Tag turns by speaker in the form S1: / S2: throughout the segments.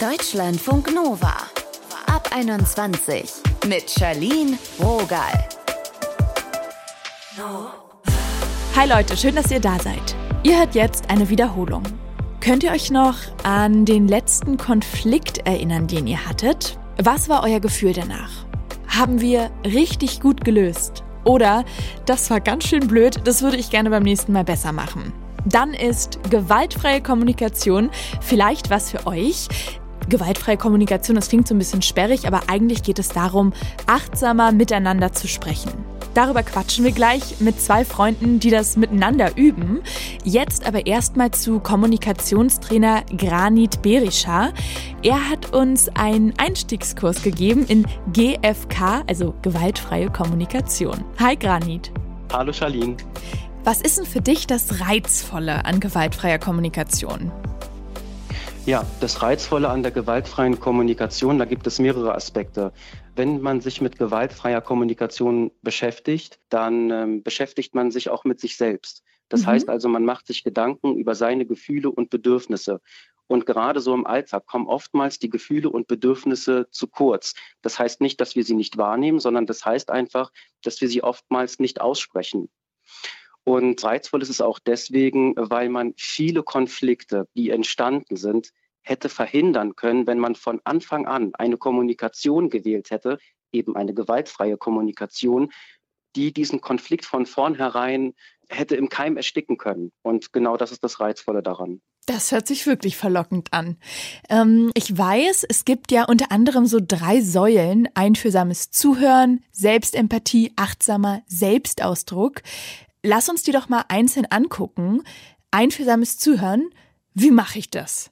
S1: Deutschlandfunk Nova. Ab 21 mit Charlene Rogal.
S2: Hi Leute, schön, dass ihr da seid. Ihr hört jetzt eine Wiederholung. Könnt ihr euch noch an den letzten Konflikt erinnern, den ihr hattet? Was war euer Gefühl danach? Haben wir richtig gut gelöst? Oder das war ganz schön blöd, das würde ich gerne beim nächsten Mal besser machen. Dann ist gewaltfreie Kommunikation vielleicht was für euch. Gewaltfreie Kommunikation, das klingt so ein bisschen sperrig, aber eigentlich geht es darum, achtsamer miteinander zu sprechen. Darüber quatschen wir gleich mit zwei Freunden, die das miteinander üben. Jetzt aber erstmal zu Kommunikationstrainer Granit Berisha. Er hat uns einen Einstiegskurs gegeben in GFK, also gewaltfreie Kommunikation. Hi Granit.
S3: Hallo Charlene.
S2: Was ist denn für dich das Reizvolle an gewaltfreier Kommunikation?
S3: Ja, das Reizvolle an der gewaltfreien Kommunikation, da gibt es mehrere Aspekte. Wenn man sich mit gewaltfreier Kommunikation beschäftigt, dann ähm, beschäftigt man sich auch mit sich selbst. Das mhm. heißt also, man macht sich Gedanken über seine Gefühle und Bedürfnisse. Und gerade so im Alltag kommen oftmals die Gefühle und Bedürfnisse zu kurz. Das heißt nicht, dass wir sie nicht wahrnehmen, sondern das heißt einfach, dass wir sie oftmals nicht aussprechen. Und reizvoll ist es auch deswegen, weil man viele Konflikte, die entstanden sind, hätte verhindern können, wenn man von Anfang an eine Kommunikation gewählt hätte, eben eine gewaltfreie Kommunikation, die diesen Konflikt von vornherein hätte im Keim ersticken können. Und genau das ist das Reizvolle daran.
S2: Das hört sich wirklich verlockend an. Ähm, ich weiß, es gibt ja unter anderem so drei Säulen. Einfühlsames Zuhören, Selbstempathie, achtsamer Selbstausdruck. Lass uns die doch mal einzeln angucken. Einfühlsames Zuhören. Wie mache ich das?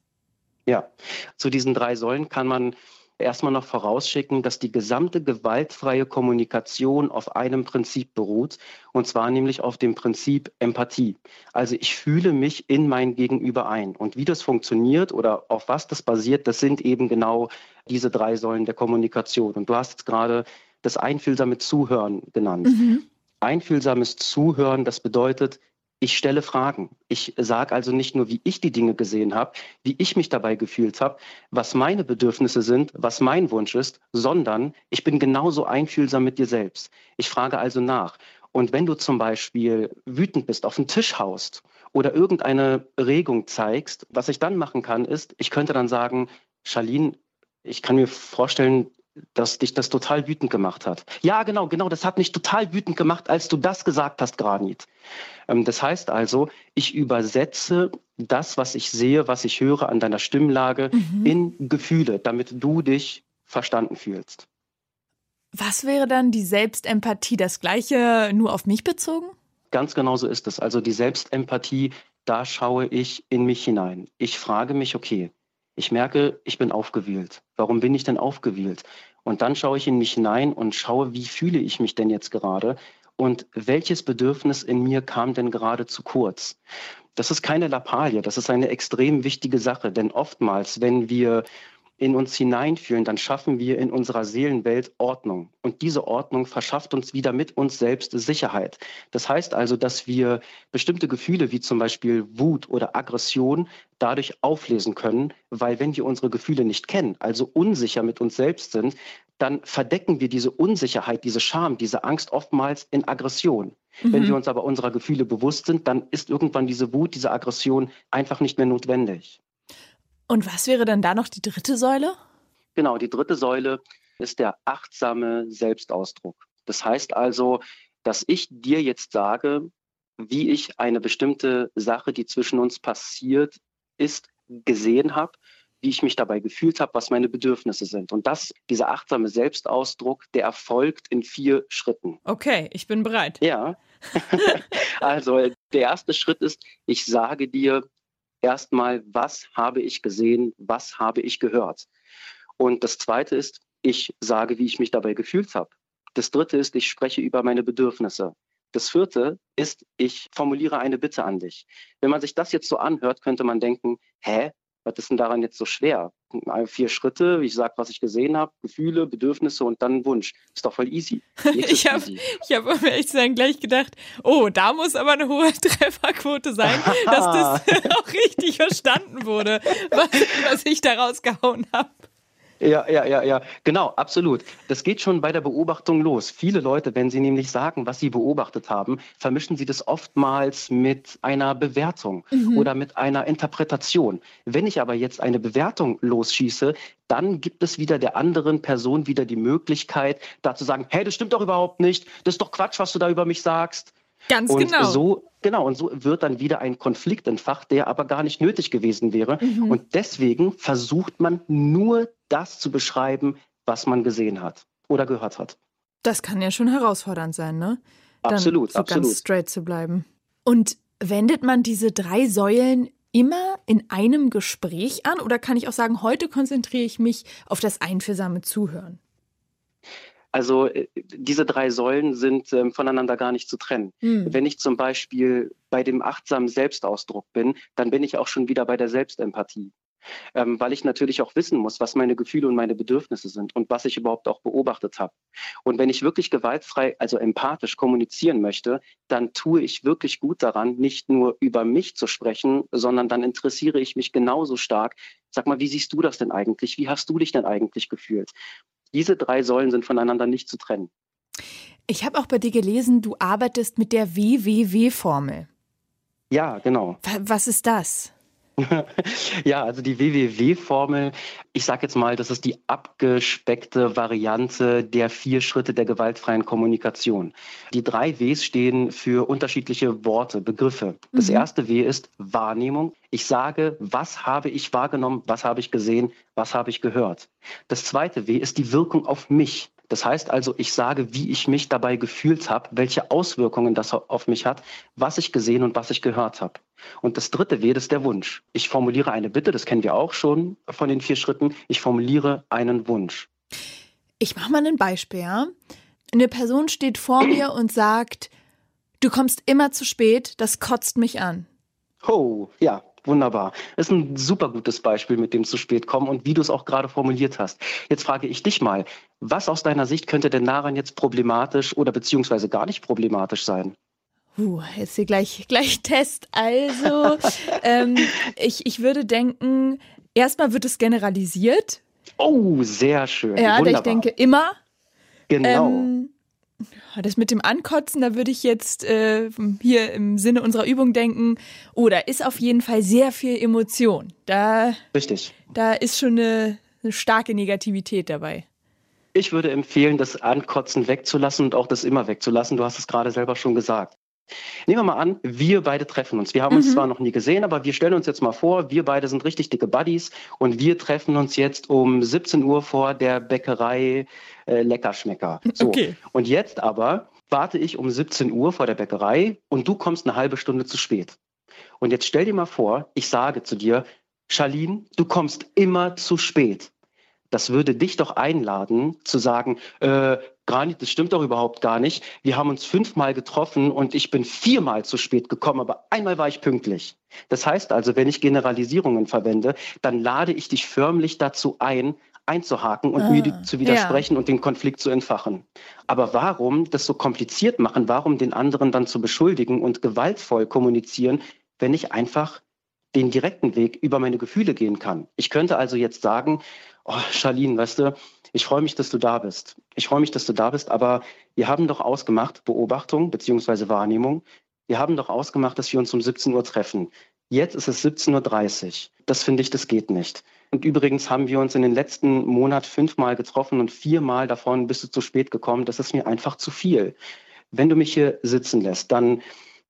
S3: Ja, zu diesen drei Säulen kann man erstmal noch vorausschicken, dass die gesamte gewaltfreie Kommunikation auf einem Prinzip beruht, und zwar nämlich auf dem Prinzip Empathie. Also ich fühle mich in mein Gegenüber ein. Und wie das funktioniert oder auf was das basiert, das sind eben genau diese drei Säulen der Kommunikation. Und du hast jetzt gerade das einfühlsame Zuhören genannt. Mhm. Einfühlsames Zuhören, das bedeutet, ich stelle Fragen. Ich sage also nicht nur, wie ich die Dinge gesehen habe, wie ich mich dabei gefühlt habe, was meine Bedürfnisse sind, was mein Wunsch ist, sondern ich bin genauso einfühlsam mit dir selbst. Ich frage also nach. Und wenn du zum Beispiel wütend bist, auf den Tisch haust oder irgendeine Regung zeigst, was ich dann machen kann, ist, ich könnte dann sagen, Charlene, ich kann mir vorstellen, dass dich das total wütend gemacht hat. Ja, genau, genau, das hat mich total wütend gemacht, als du das gesagt hast, Granit. Ähm, das heißt also, ich übersetze das, was ich sehe, was ich höre an deiner Stimmlage mhm. in Gefühle, damit du dich verstanden fühlst.
S2: Was wäre dann die Selbstempathie? Das gleiche nur auf mich bezogen?
S3: Ganz genau so ist es. Also die Selbstempathie, da schaue ich in mich hinein. Ich frage mich, okay, ich merke, ich bin aufgewühlt. Warum bin ich denn aufgewühlt? Und dann schaue ich in mich hinein und schaue, wie fühle ich mich denn jetzt gerade und welches Bedürfnis in mir kam denn gerade zu kurz. Das ist keine Lappalie, das ist eine extrem wichtige Sache, denn oftmals, wenn wir in uns hineinfühlen, dann schaffen wir in unserer Seelenwelt Ordnung. Und diese Ordnung verschafft uns wieder mit uns selbst Sicherheit. Das heißt also, dass wir bestimmte Gefühle wie zum Beispiel Wut oder Aggression dadurch auflesen können, weil wenn wir unsere Gefühle nicht kennen, also unsicher mit uns selbst sind, dann verdecken wir diese Unsicherheit, diese Scham, diese Angst oftmals in Aggression. Mhm. Wenn wir uns aber unserer Gefühle bewusst sind, dann ist irgendwann diese Wut, diese Aggression einfach nicht mehr notwendig.
S2: Und was wäre dann da noch die dritte Säule?
S3: Genau, die dritte Säule ist der achtsame Selbstausdruck. Das heißt also, dass ich dir jetzt sage, wie ich eine bestimmte Sache, die zwischen uns passiert ist, gesehen habe, wie ich mich dabei gefühlt habe, was meine Bedürfnisse sind. Und das, dieser achtsame Selbstausdruck, der erfolgt in vier Schritten.
S2: Okay, ich bin bereit.
S3: Ja. also der erste Schritt ist, ich sage dir, erstmal, was habe ich gesehen, was habe ich gehört. Und das Zweite ist, ich sage, wie ich mich dabei gefühlt habe. Das Dritte ist, ich spreche über meine Bedürfnisse. Das Vierte ist, ich formuliere eine Bitte an dich. Wenn man sich das jetzt so anhört, könnte man denken, hä, was ist denn daran jetzt so schwer? vier Schritte, ich sage, was ich gesehen habe, Gefühle, Bedürfnisse und dann Wunsch. Ist doch voll easy.
S2: ich habe hab, um ehrlich zu sein, gleich gedacht, oh, da muss aber eine hohe Trefferquote sein, dass das auch richtig verstanden wurde, was, was ich da rausgehauen habe.
S3: Ja, ja, ja, ja, genau, absolut. Das geht schon bei der Beobachtung los. Viele Leute, wenn sie nämlich sagen, was sie beobachtet haben, vermischen sie das oftmals mit einer Bewertung mhm. oder mit einer Interpretation. Wenn ich aber jetzt eine Bewertung losschieße, dann gibt es wieder der anderen Person wieder die Möglichkeit, da zu sagen, hey, das stimmt doch überhaupt nicht, das ist doch Quatsch, was du da über mich sagst.
S2: Ganz
S3: und
S2: genau.
S3: So, genau, und so wird dann wieder ein Konflikt entfacht, der aber gar nicht nötig gewesen wäre. Mhm. Und deswegen versucht man nur das zu beschreiben, was man gesehen hat oder gehört hat.
S2: Das kann ja schon herausfordernd sein, ne?
S3: Dann absolut,
S2: so
S3: absolut.
S2: Ganz straight zu bleiben. Und wendet man diese drei Säulen immer in einem Gespräch an oder kann ich auch sagen, heute konzentriere ich mich auf das einfühlsame Zuhören?
S3: Also äh, diese drei Säulen sind ähm, voneinander gar nicht zu trennen. Hm. Wenn ich zum Beispiel bei dem achtsamen Selbstausdruck bin, dann bin ich auch schon wieder bei der Selbstempathie. Ähm, weil ich natürlich auch wissen muss, was meine Gefühle und meine Bedürfnisse sind und was ich überhaupt auch beobachtet habe. Und wenn ich wirklich gewaltfrei, also empathisch kommunizieren möchte, dann tue ich wirklich gut daran, nicht nur über mich zu sprechen, sondern dann interessiere ich mich genauso stark. Sag mal, wie siehst du das denn eigentlich? Wie hast du dich denn eigentlich gefühlt? Diese drei Säulen sind voneinander nicht zu trennen.
S2: Ich habe auch bei dir gelesen, du arbeitest mit der WWW-Formel.
S3: Ja, genau.
S2: Was ist das?
S3: ja, also die WWW-Formel, ich sage jetzt mal, das ist die abgespeckte Variante der vier Schritte der gewaltfreien Kommunikation. Die drei Ws stehen für unterschiedliche Worte, Begriffe. Das mhm. erste W ist Wahrnehmung. Ich sage, was habe ich wahrgenommen, was habe ich gesehen, was habe ich gehört. Das zweite W ist die Wirkung auf mich. Das heißt also, ich sage, wie ich mich dabei gefühlt habe, welche Auswirkungen das auf mich hat, was ich gesehen und was ich gehört habe. Und das dritte W, das ist der Wunsch. Ich formuliere eine Bitte, das kennen wir auch schon von den vier Schritten. Ich formuliere einen Wunsch.
S2: Ich mache mal ein Beispiel. Ja? Eine Person steht vor mir und sagt, du kommst immer zu spät, das kotzt mich an.
S3: Oh, ja, Wunderbar. Das ist ein super gutes Beispiel mit dem zu spät kommen und wie du es auch gerade formuliert hast. Jetzt frage ich dich mal, was aus deiner Sicht könnte denn daran jetzt problematisch oder beziehungsweise gar nicht problematisch sein?
S2: Uh, jetzt hier gleich, gleich Test. Also, ähm, ich, ich würde denken, erstmal wird es generalisiert.
S3: Oh, sehr schön.
S2: Ja,
S3: Wunderbar.
S2: ich denke immer.
S3: Genau. Ähm,
S2: das mit dem Ankotzen, da würde ich jetzt äh, hier im Sinne unserer Übung denken, oh, da ist auf jeden Fall sehr viel Emotion. Da,
S3: Richtig.
S2: Da ist schon eine, eine starke Negativität dabei.
S3: Ich würde empfehlen, das Ankotzen wegzulassen und auch das immer wegzulassen. Du hast es gerade selber schon gesagt. Nehmen wir mal an, wir beide treffen uns. Wir haben uns mhm. zwar noch nie gesehen, aber wir stellen uns jetzt mal vor, wir beide sind richtig dicke Buddies und wir treffen uns jetzt um 17 Uhr vor der Bäckerei äh, Leckerschmecker. So. Okay. Und jetzt aber warte ich um 17 Uhr vor der Bäckerei und du kommst eine halbe Stunde zu spät. Und jetzt stell dir mal vor, ich sage zu dir, Charlene, du kommst immer zu spät das würde dich doch einladen zu sagen, äh, Granit, das stimmt doch überhaupt gar nicht. Wir haben uns fünfmal getroffen und ich bin viermal zu spät gekommen, aber einmal war ich pünktlich. Das heißt also, wenn ich Generalisierungen verwende, dann lade ich dich förmlich dazu ein, einzuhaken und ah, mir zu widersprechen ja. und den Konflikt zu entfachen. Aber warum das so kompliziert machen? Warum den anderen dann zu beschuldigen und gewaltvoll kommunizieren, wenn ich einfach den direkten Weg über meine Gefühle gehen kann? Ich könnte also jetzt sagen, oh, Charlene, weißt du, ich freue mich, dass du da bist. Ich freue mich, dass du da bist, aber wir haben doch ausgemacht, Beobachtung beziehungsweise Wahrnehmung, wir haben doch ausgemacht, dass wir uns um 17 Uhr treffen. Jetzt ist es 17.30 Uhr. Das finde ich, das geht nicht. Und übrigens haben wir uns in den letzten Monat fünfmal getroffen und viermal davon bist du zu spät gekommen. Das ist mir einfach zu viel. Wenn du mich hier sitzen lässt, dann,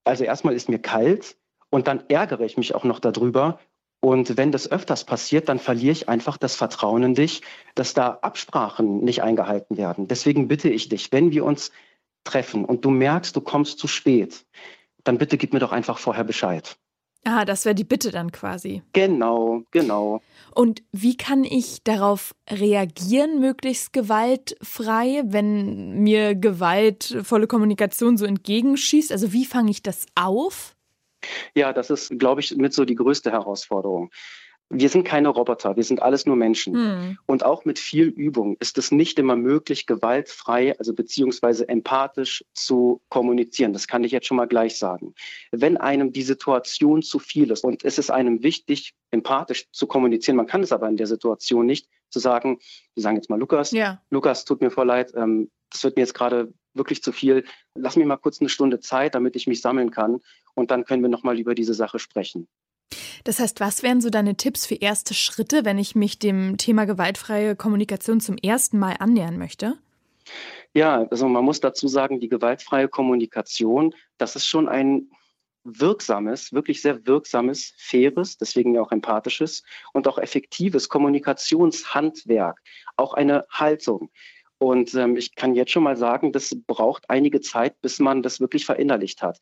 S3: also erstmal ist mir kalt und dann ärgere ich mich auch noch darüber und wenn das öfters passiert, dann verliere ich einfach das Vertrauen in dich, dass da Absprachen nicht eingehalten werden. Deswegen bitte ich dich, wenn wir uns treffen und du merkst, du kommst zu spät, dann bitte gib mir doch einfach vorher Bescheid.
S2: Ah, das wäre die Bitte dann quasi.
S3: Genau, genau.
S2: Und wie kann ich darauf reagieren, möglichst gewaltfrei, wenn mir gewaltvolle Kommunikation so entgegenschießt? Also wie fange ich das auf?
S3: Ja, das ist, glaube ich, mit so die größte Herausforderung. wir sind keine Roboter, wir sind alles nur Menschen. Hm. Und auch mit viel Übung ist es nicht immer möglich, gewaltfrei, also beziehungsweise empathisch zu kommunizieren. Das kann ich jetzt schon mal gleich sagen. Wenn einem die Situation zu viel ist und es ist einem wichtig, empathisch zu kommunizieren, man kann es aber in der Situation nicht, zu sagen, wir sagen jetzt mal Lukas, ja. Lukas, tut mir voll leid, ähm, das wird mir jetzt gerade wirklich zu viel. Lass mir mal kurz eine Stunde Zeit, damit ich mich sammeln kann und dann können wir nochmal über diese Sache sprechen.
S2: Das heißt, was wären so deine Tipps für erste Schritte, wenn ich mich dem Thema gewaltfreie Kommunikation zum ersten Mal annähern möchte?
S3: Ja, also man muss dazu sagen, die gewaltfreie Kommunikation, das ist schon ein wirksames, wirklich sehr wirksames, faires, deswegen ja auch empathisches und auch effektives Kommunikationshandwerk, auch eine Haltung. Und ähm, ich kann jetzt schon mal sagen, das braucht einige Zeit, bis man das wirklich verinnerlicht hat.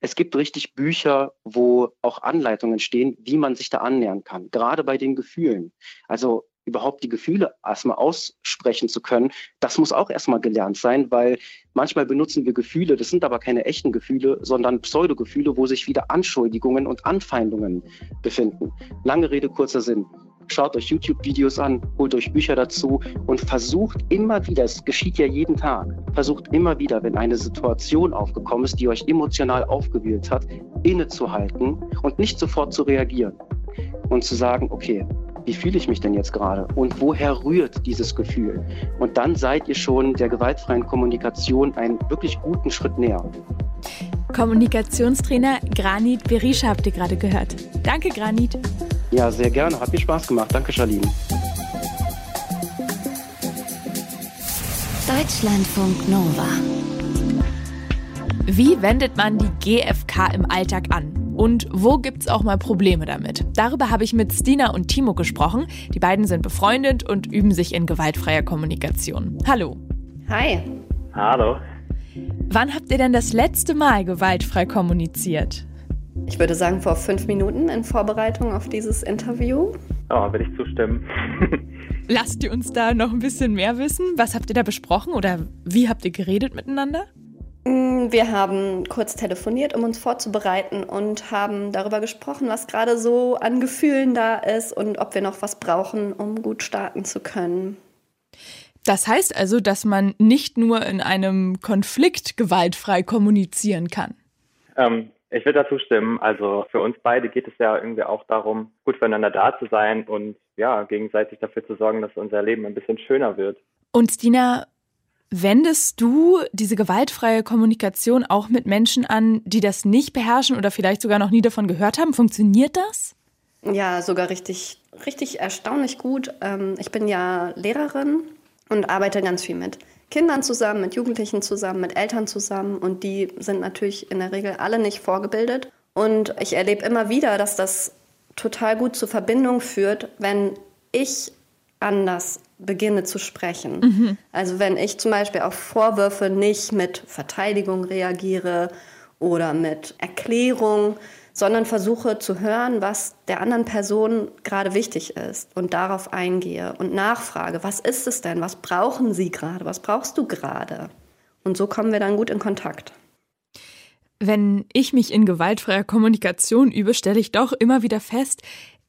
S3: Es gibt richtig Bücher, wo auch Anleitungen stehen, wie man sich da annähern kann, gerade bei den Gefühlen. Also überhaupt die Gefühle erstmal aussprechen zu können, das muss auch erstmal gelernt sein, weil manchmal benutzen wir Gefühle, das sind aber keine echten Gefühle, sondern Pseudogefühle, wo sich wieder Anschuldigungen und Anfeindungen befinden. Lange Rede, kurzer Sinn schaut euch YouTube-Videos an, holt euch Bücher dazu und versucht immer wieder, es geschieht ja jeden Tag, versucht immer wieder, wenn eine Situation aufgekommen ist, die euch emotional aufgewühlt hat, innezuhalten und nicht sofort zu reagieren und zu sagen, okay, wie fühle ich mich denn jetzt gerade und woher rührt dieses Gefühl? Und dann seid ihr schon der gewaltfreien Kommunikation einen wirklich guten Schritt näher.
S2: Kommunikationstrainer Granit Berisha habt ihr gerade gehört. Danke, Granit.
S3: Ja, sehr gerne. Hat mir Spaß gemacht. Danke, Charlene.
S1: Deutschlandfunk Nova.
S2: Wie wendet man die GfK im Alltag an? Und wo gibt es auch mal Probleme damit? Darüber habe ich mit Stina und Timo gesprochen. Die beiden sind befreundet und üben sich in gewaltfreier Kommunikation. Hallo.
S4: Hi.
S5: Hallo.
S2: Wann habt ihr denn das letzte Mal gewaltfrei kommuniziert?
S4: Ich würde sagen, vor fünf Minuten in Vorbereitung auf dieses Interview.
S5: Ja, würde ich zustimmen.
S2: Lasst ihr uns da noch ein bisschen mehr wissen? Was habt ihr da besprochen oder wie habt ihr geredet miteinander?
S4: Mm, wir haben kurz telefoniert, um uns vorzubereiten und haben darüber gesprochen, was gerade so an Gefühlen da ist und ob wir noch was brauchen, um gut starten zu können.
S2: Das heißt also, dass man nicht nur in einem Konflikt gewaltfrei kommunizieren kann.
S5: Ähm, ich würde dazu stimmen. Also für uns beide geht es ja irgendwie auch darum, gut füreinander da zu sein und ja, gegenseitig dafür zu sorgen, dass unser Leben ein bisschen schöner wird.
S2: Und Stina, wendest du diese gewaltfreie Kommunikation auch mit Menschen an, die das nicht beherrschen oder vielleicht sogar noch nie davon gehört haben? Funktioniert das?
S4: Ja, sogar richtig, richtig erstaunlich gut. Ähm, ich bin ja Lehrerin und arbeite ganz viel mit Kindern zusammen, mit Jugendlichen zusammen, mit Eltern zusammen und die sind natürlich in der Regel alle nicht vorgebildet. Und ich erlebe immer wieder, dass das total gut zur Verbindung führt, wenn ich anders beginne zu sprechen. Mhm. Also wenn ich zum Beispiel auf Vorwürfe nicht mit Verteidigung reagiere oder mit Erklärung, sondern versuche zu hören, was der anderen Person gerade wichtig ist und darauf eingehe und nachfrage, was ist es denn, was brauchen Sie gerade, was brauchst du gerade? Und so kommen wir dann gut in Kontakt.
S2: Wenn ich mich in gewaltfreier Kommunikation übe, stelle ich doch immer wieder fest,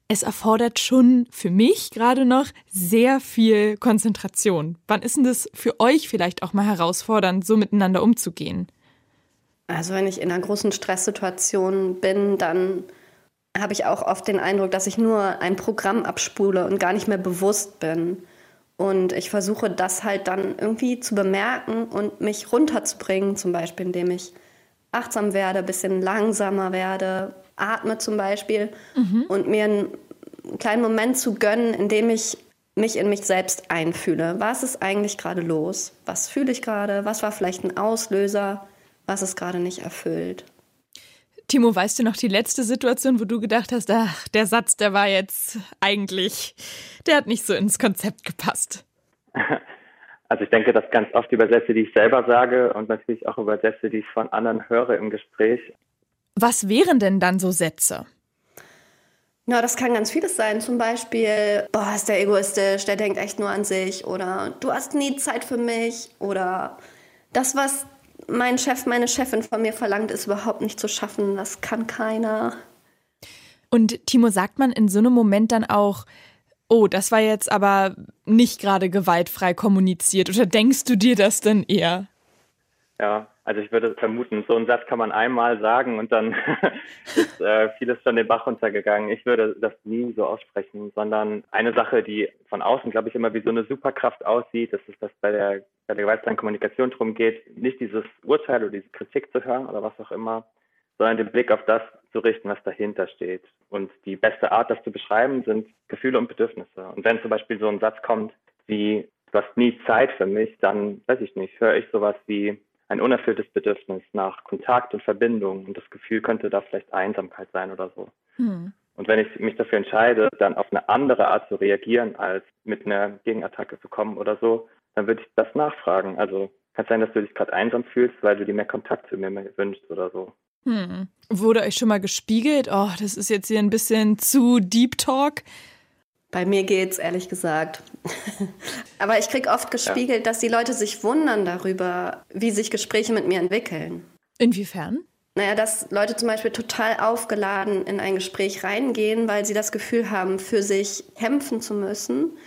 S2: es erfordert schon für mich gerade noch sehr viel Konzentration. Wann ist denn das für euch vielleicht auch mal herausfordernd, so miteinander umzugehen?
S4: Also wenn ich in einer großen Stresssituation bin, dann habe ich auch oft den Eindruck, dass ich nur ein Programm abspule und gar nicht mehr bewusst bin. Und ich versuche das halt dann irgendwie zu bemerken und mich runterzubringen, zum Beispiel indem ich achtsam werde, ein bisschen langsamer werde, atme zum Beispiel mhm. und mir einen kleinen Moment zu gönnen, in dem ich mich in mich selbst einfühle. Was ist eigentlich gerade los? Was fühle ich gerade? Was war vielleicht ein Auslöser? Was es gerade nicht erfüllt.
S2: Timo, weißt du noch die letzte Situation, wo du gedacht hast, ach, der Satz, der war jetzt eigentlich, der hat nicht so ins Konzept gepasst?
S5: Also ich denke, dass ganz oft über Sätze, die ich selber sage und natürlich auch über Sätze, die ich von anderen höre im Gespräch.
S2: Was wären denn dann so Sätze?
S4: Na, das kann ganz vieles sein. Zum Beispiel, boah, ist der egoistisch, der denkt echt nur an sich. Oder du hast nie Zeit für mich. Oder das, was mein Chef, meine Chefin von mir verlangt, ist überhaupt nicht zu schaffen. Das kann keiner.
S2: Und Timo, sagt man in so einem Moment dann auch, oh, das war jetzt aber nicht gerade gewaltfrei kommuniziert oder denkst du dir das denn eher?
S5: Ja, also ich würde vermuten, so einen Satz kann man einmal sagen und dann ist äh, vieles schon den Bach runtergegangen. Ich würde das nie so aussprechen, sondern eine Sache, die von außen, glaube ich, immer wie so eine Superkraft aussieht, das ist, dass bei der, bei der gewaltsamen Kommunikation darum geht, nicht dieses Urteil oder diese Kritik zu hören oder was auch immer, sondern den Blick auf das zu richten, was dahinter steht. Und die beste Art, das zu beschreiben, sind Gefühle und Bedürfnisse. Und wenn zum Beispiel so ein Satz kommt wie, du hast nie Zeit für mich, dann weiß ich nicht, höre ich sowas wie, ein unerfülltes Bedürfnis nach Kontakt und Verbindung und das Gefühl könnte da vielleicht Einsamkeit sein oder so. Hm. Und wenn ich mich dafür entscheide, dann auf eine andere Art zu reagieren, als mit einer Gegenattacke zu kommen oder so, dann würde ich das nachfragen. Also kann es sein, dass du dich gerade einsam fühlst, weil du dir mehr Kontakt zu mir wünschst oder so.
S2: Hm. Wurde euch schon mal gespiegelt? Oh, das ist jetzt hier ein bisschen zu Deep Talk.
S4: Bei mir geht's ehrlich gesagt. Aber ich kriege oft gespiegelt, ja. dass die Leute sich wundern darüber, wie sich Gespräche mit mir entwickeln.
S2: Inwiefern?
S4: Naja, dass Leute zum Beispiel total aufgeladen in ein Gespräch reingehen, weil sie das Gefühl haben, für sich kämpfen zu müssen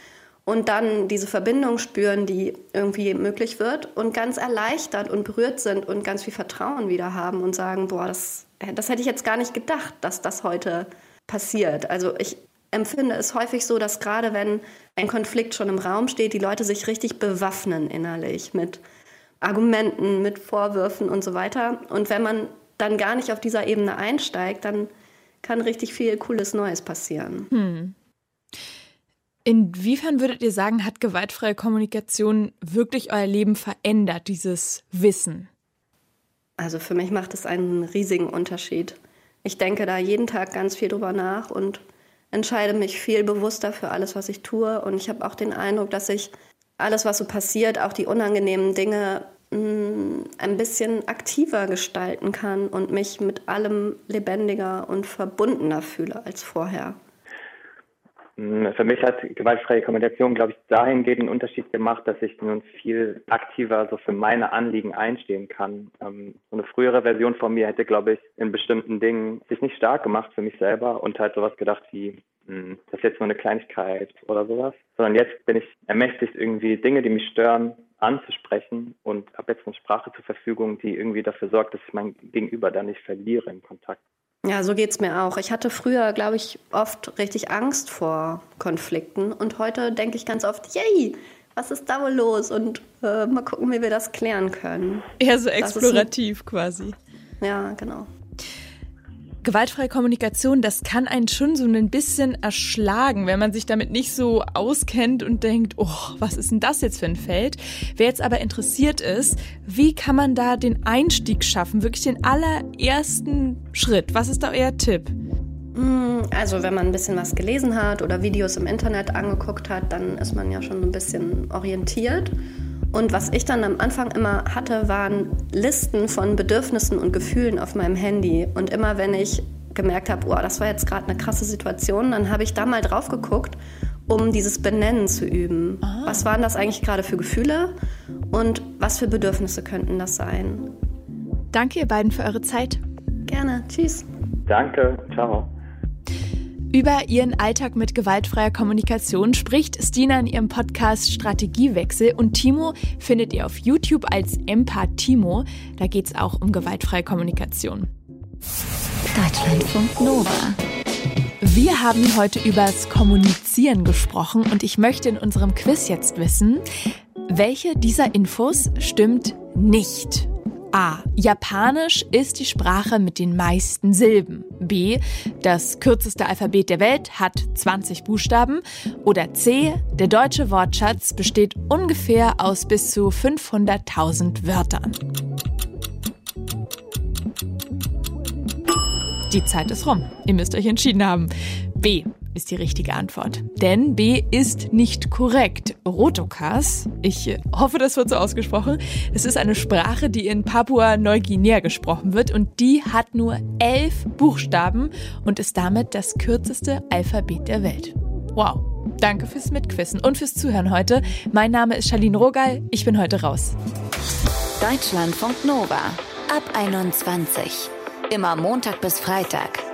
S4: und dann diese Verbindung spüren, die irgendwie möglich wird und ganz erleichtert und berührt sind und ganz viel Vertrauen wieder haben und sagen, boah, das, das hätte ich jetzt gar nicht gedacht, dass das heute passiert. Also ich empfinde es häufig so, dass gerade wenn ein Konflikt schon im Raum steht, die Leute sich richtig bewaffnen innerlich mit Argumenten, mit Vorwürfen und so weiter. Und wenn man dann gar nicht auf dieser Ebene einsteigt, dann kann richtig viel Cooles Neues passieren. Hm.
S2: Inwiefern würdet ihr sagen, hat gewaltfreie Kommunikation wirklich euer Leben verändert, dieses Wissen?
S4: Also für mich macht es einen riesigen Unterschied. Ich denke da jeden Tag ganz viel drüber nach und entscheide mich viel bewusster für alles, was ich tue. Und ich habe auch den Eindruck, dass ich alles, was so passiert, auch die unangenehmen Dinge, mh, mm, ein bisschen aktiver gestalten kann und mich mit allem lebendiger und verbundener fühle als vorher.
S5: Für mich hat gewaltfreie Kommunikation, glaube ich, dahingehend einen Unterschied gemacht, dass ich nun viel aktiver so für meine Anliegen einstehen kann. Ähm, so eine frühere Version von mir hätte, glaube ich, in bestimmten Dingen sich nicht stark gemacht für mich selber und halt sowas gedacht wie, hm, das ist jetzt nur eine Kleinigkeit oder sowas. Sondern jetzt bin ich ermächtigt, irgendwie Dinge, die mich stören, anzusprechen und habe jetzt eine Sprache zur Verfügung, die irgendwie dafür sorgt, dass ich mein Gegenüber da nicht verliere im Kontakt.
S4: Ja, so geht es mir auch. Ich hatte früher, glaube ich, oft richtig Angst vor Konflikten und heute denke ich ganz oft, yay, was ist da wohl los? Und äh, mal gucken, wie wir das klären können.
S2: Eher so explorativ quasi.
S4: Ja, genau.
S2: Gewaltfreie Kommunikation, das kann einen schon so ein bisschen erschlagen, wenn man sich damit nicht so auskennt und denkt, oh, was ist denn das jetzt für ein Feld? Wer jetzt aber interessiert ist, wie kann man da den Einstieg schaffen, wirklich den allerersten Schritt? Was ist da euer Tipp?
S4: Mm, also wenn man ein bisschen was gelesen hat oder Videos im Internet angeguckt hat, dann ist man ja schon ein bisschen orientiert. Und was ich dann am Anfang immer hatte, waren Listen von Bedürfnissen und Gefühlen auf meinem Handy. Und immer wenn ich gemerkt habe, oh, das war jetzt gerade eine krasse Situation, dann habe ich da mal drauf geguckt, um dieses Benennen zu üben. Ah. Was waren das eigentlich gerade für Gefühle und was für Bedürfnisse könnten das sein?
S2: Danke ihr beiden für eure Zeit.
S4: Gerne. Tschüss.
S5: Danke. Ciao.
S2: Über ihren Alltag mit gewaltfreier Kommunikation spricht Stina in ihrem Podcast Strategiewechsel und Timo findet ihr auf YouTube als Empath-Timo. Da geht es auch um gewaltfreie Kommunikation.
S1: Deutschlandfunk Nova.
S2: Wir haben heute übers Kommunizieren gesprochen und ich möchte in unserem Quiz jetzt wissen, welche dieser Infos stimmt nicht? A. Japanisch ist die Sprache mit den meisten Silben. B. Das kürzeste Alphabet der Welt hat 20 Buchstaben. Oder C. Der deutsche Wortschatz besteht ungefähr aus bis zu 500.000 Wörtern. Die Zeit ist rum. Ihr müsst euch entschieden haben. B ist die richtige Antwort. Denn B ist nicht korrekt. Rotokas, ich hoffe, das wird so ausgesprochen, es ist eine Sprache, die in Papua-Neuguinea gesprochen wird und die hat nur elf Buchstaben und ist damit das kürzeste Alphabet der Welt. Wow. Danke fürs Mitquissen und fürs Zuhören heute. Mein Name ist Charlene Rogal. Ich bin heute raus.
S1: Deutschlandfunk Nova ab 21. Immer Montag bis Freitag